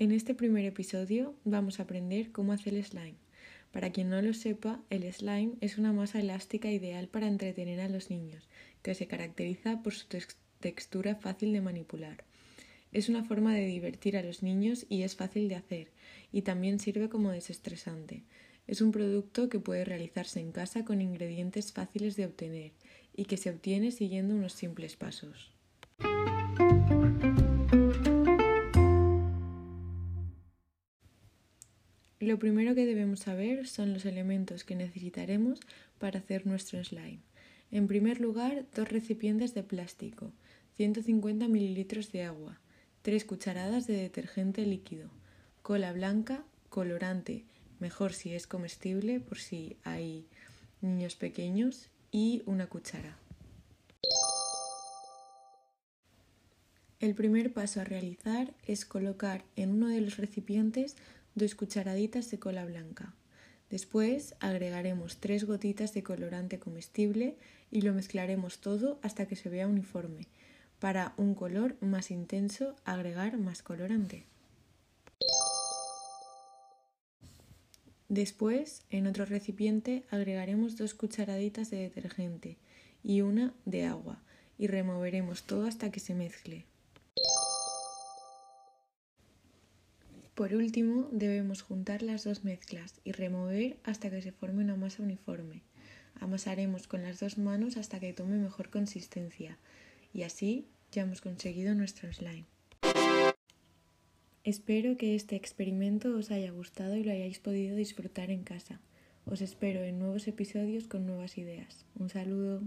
En este primer episodio vamos a aprender cómo hacer slime. Para quien no lo sepa, el slime es una masa elástica ideal para entretener a los niños, que se caracteriza por su textura fácil de manipular. Es una forma de divertir a los niños y es fácil de hacer, y también sirve como desestresante. Es un producto que puede realizarse en casa con ingredientes fáciles de obtener y que se obtiene siguiendo unos simples pasos. Lo primero que debemos saber son los elementos que necesitaremos para hacer nuestro slime. En primer lugar, dos recipientes de plástico, 150 mililitros de agua, 3 cucharadas de detergente líquido, cola blanca, colorante, mejor si es comestible por si hay niños pequeños, y una cuchara. El primer paso a realizar es colocar en uno de los recipientes dos cucharaditas de cola blanca. Después agregaremos tres gotitas de colorante comestible y lo mezclaremos todo hasta que se vea uniforme. Para un color más intenso, agregar más colorante. Después, en otro recipiente, agregaremos dos cucharaditas de detergente y una de agua y removeremos todo hasta que se mezcle. Por último, debemos juntar las dos mezclas y remover hasta que se forme una masa uniforme. Amasaremos con las dos manos hasta que tome mejor consistencia y así ya hemos conseguido nuestro slime. Espero que este experimento os haya gustado y lo hayáis podido disfrutar en casa. Os espero en nuevos episodios con nuevas ideas. Un saludo.